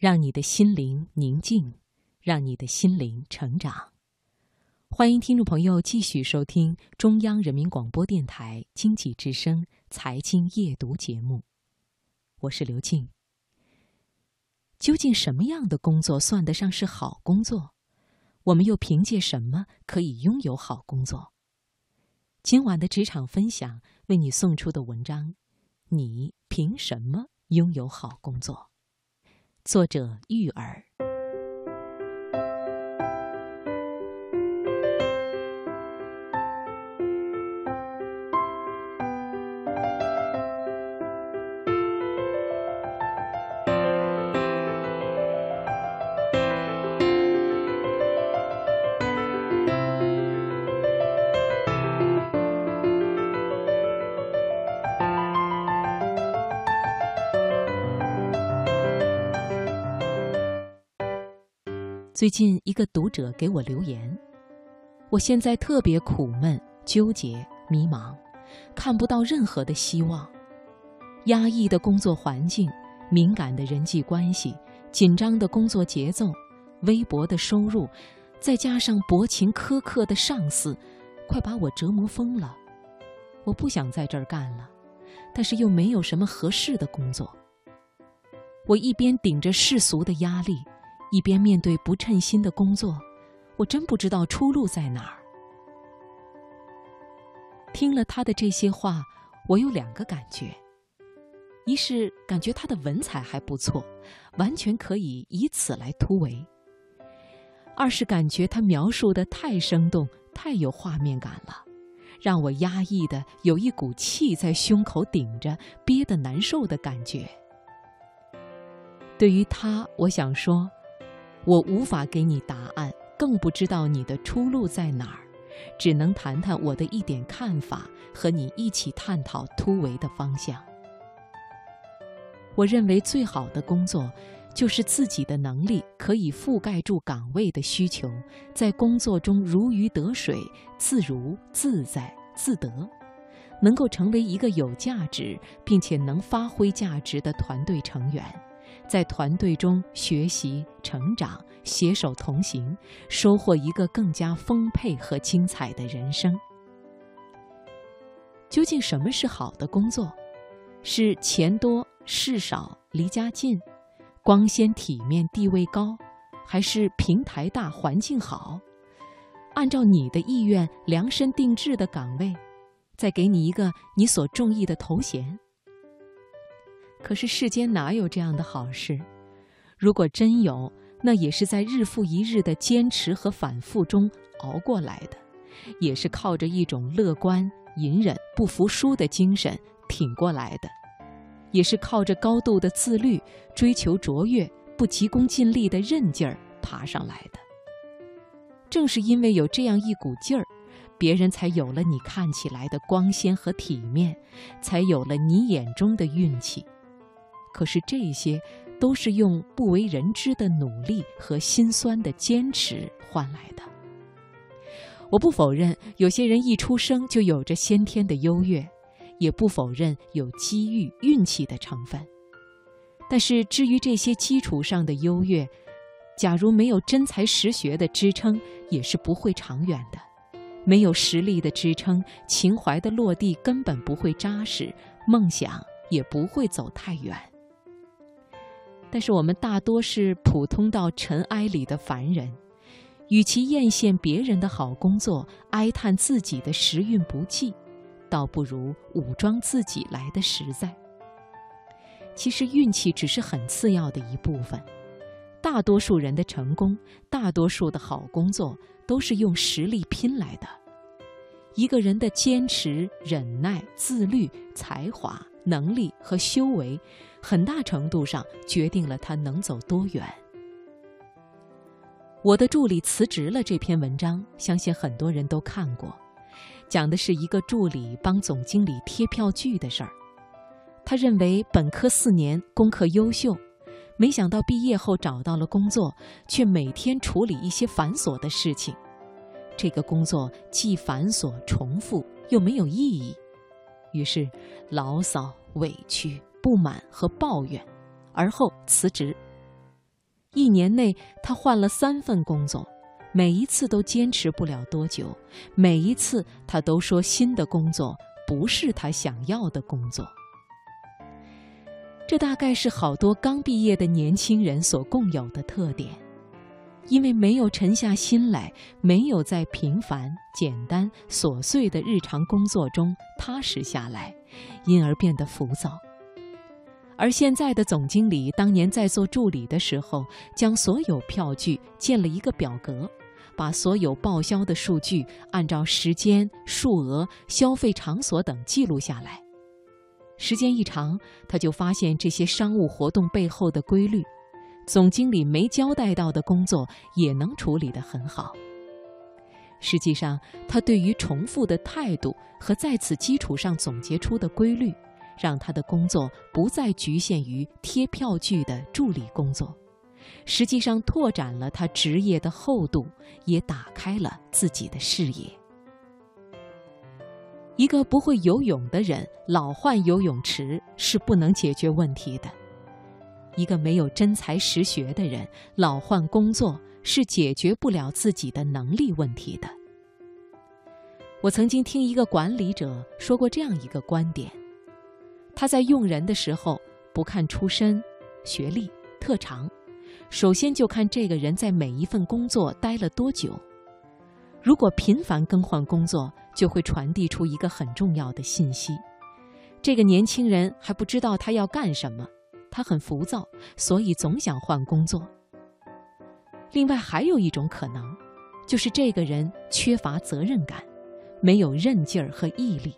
让你的心灵宁静，让你的心灵成长。欢迎听众朋友继续收听中央人民广播电台经济之声《财经夜读》节目，我是刘静。究竟什么样的工作算得上是好工作？我们又凭借什么可以拥有好工作？今晚的职场分享为你送出的文章：你凭什么拥有好工作？作者：玉儿。最近一个读者给我留言，我现在特别苦闷、纠结、迷茫，看不到任何的希望。压抑的工作环境、敏感的人际关系、紧张的工作节奏、微薄的收入，再加上薄情苛刻的上司，快把我折磨疯了。我不想在这儿干了，但是又没有什么合适的工作。我一边顶着世俗的压力。一边面对不称心的工作，我真不知道出路在哪儿。听了他的这些话，我有两个感觉：一是感觉他的文采还不错，完全可以以此来突围；二是感觉他描述的太生动、太有画面感了，让我压抑的有一股气在胸口顶着，憋得难受的感觉。对于他，我想说。我无法给你答案，更不知道你的出路在哪儿，只能谈谈我的一点看法，和你一起探讨突围的方向。我认为最好的工作，就是自己的能力可以覆盖住岗位的需求，在工作中如鱼得水、自如自在、自得，能够成为一个有价值并且能发挥价值的团队成员。在团队中学习、成长、携手同行，收获一个更加丰沛和精彩的人生。究竟什么是好的工作？是钱多事少、离家近、光鲜体面、地位高，还是平台大、环境好？按照你的意愿量身定制的岗位，再给你一个你所中意的头衔。可是世间哪有这样的好事？如果真有，那也是在日复一日的坚持和反复中熬过来的，也是靠着一种乐观、隐忍、不服输的精神挺过来的，也是靠着高度的自律、追求卓越、不急功近利的韧劲儿爬上来的。正是因为有这样一股劲儿，别人才有了你看起来的光鲜和体面，才有了你眼中的运气。可是这些，都是用不为人知的努力和心酸的坚持换来的。我不否认有些人一出生就有着先天的优越，也不否认有机遇、运气的成分。但是，至于这些基础上的优越，假如没有真才实学的支撑，也是不会长远的。没有实力的支撑，情怀的落地根本不会扎实，梦想也不会走太远。但是我们大多是普通到尘埃里的凡人，与其艳羡别人的好工作，哀叹自己的时运不济，倒不如武装自己来的实在。其实运气只是很次要的一部分，大多数人的成功，大多数的好工作，都是用实力拼来的。一个人的坚持、忍耐、自律、才华。能力和修为，很大程度上决定了他能走多远。我的助理辞职了这篇文章，相信很多人都看过，讲的是一个助理帮总经理贴票据的事儿。他认为本科四年功课优秀，没想到毕业后找到了工作，却每天处理一些繁琐的事情。这个工作既繁琐重复，又没有意义。于是，牢骚、委屈、不满和抱怨，而后辞职。一年内他换了三份工作，每一次都坚持不了多久，每一次他都说新的工作不是他想要的工作。这大概是好多刚毕业的年轻人所共有的特点。因为没有沉下心来，没有在平凡、简单、琐碎的日常工作中踏实下来，因而变得浮躁。而现在的总经理当年在做助理的时候，将所有票据建了一个表格，把所有报销的数据按照时间、数额、消费场所等记录下来。时间一长，他就发现这些商务活动背后的规律。总经理没交代到的工作也能处理得很好。实际上，他对于重复的态度和在此基础上总结出的规律，让他的工作不再局限于贴票据的助理工作，实际上拓展了他职业的厚度，也打开了自己的视野。一个不会游泳的人老换游泳池是不能解决问题的。一个没有真才实学的人，老换工作是解决不了自己的能力问题的。我曾经听一个管理者说过这样一个观点：他在用人的时候不看出身、学历、特长，首先就看这个人在每一份工作待了多久。如果频繁更换工作，就会传递出一个很重要的信息：这个年轻人还不知道他要干什么。他很浮躁，所以总想换工作。另外还有一种可能，就是这个人缺乏责任感，没有韧劲儿和毅力。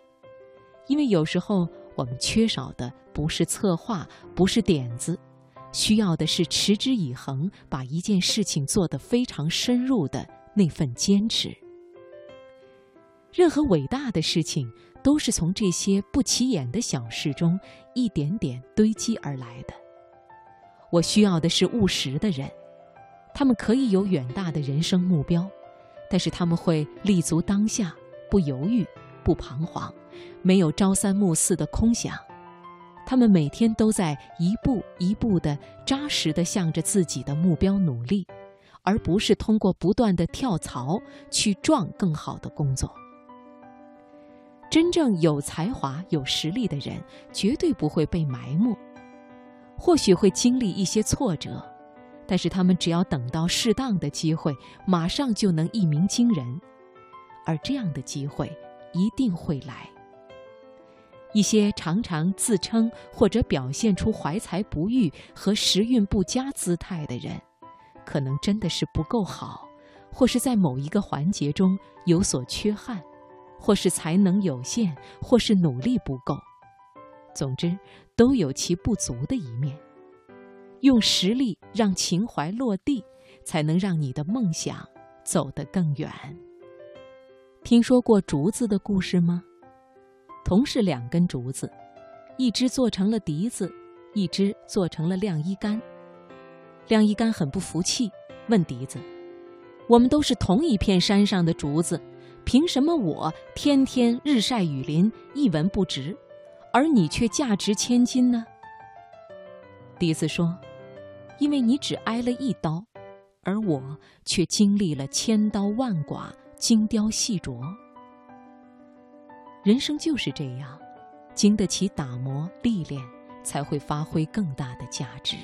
因为有时候我们缺少的不是策划，不是点子，需要的是持之以恒，把一件事情做得非常深入的那份坚持。任何伟大的事情。都是从这些不起眼的小事中一点点堆积而来的。我需要的是务实的人，他们可以有远大的人生目标，但是他们会立足当下，不犹豫，不彷徨，没有朝三暮四的空想。他们每天都在一步一步的扎实的向着自己的目标努力，而不是通过不断的跳槽去撞更好的工作。真正有才华、有实力的人，绝对不会被埋没。或许会经历一些挫折，但是他们只要等到适当的机会，马上就能一鸣惊人。而这样的机会一定会来。一些常常自称或者表现出怀才不遇和时运不佳姿态的人，可能真的是不够好，或是在某一个环节中有所缺憾。或是才能有限，或是努力不够，总之都有其不足的一面。用实力让情怀落地，才能让你的梦想走得更远。听说过竹子的故事吗？同是两根竹子，一只做成了笛子，一只做成了晾衣杆。晾衣杆很不服气，问笛子：“我们都是同一片山上的竹子。”凭什么我天天日晒雨淋一文不值，而你却价值千金呢？笛子说：“因为你只挨了一刀，而我却经历了千刀万剐、精雕细琢。人生就是这样，经得起打磨历练，才会发挥更大的价值。”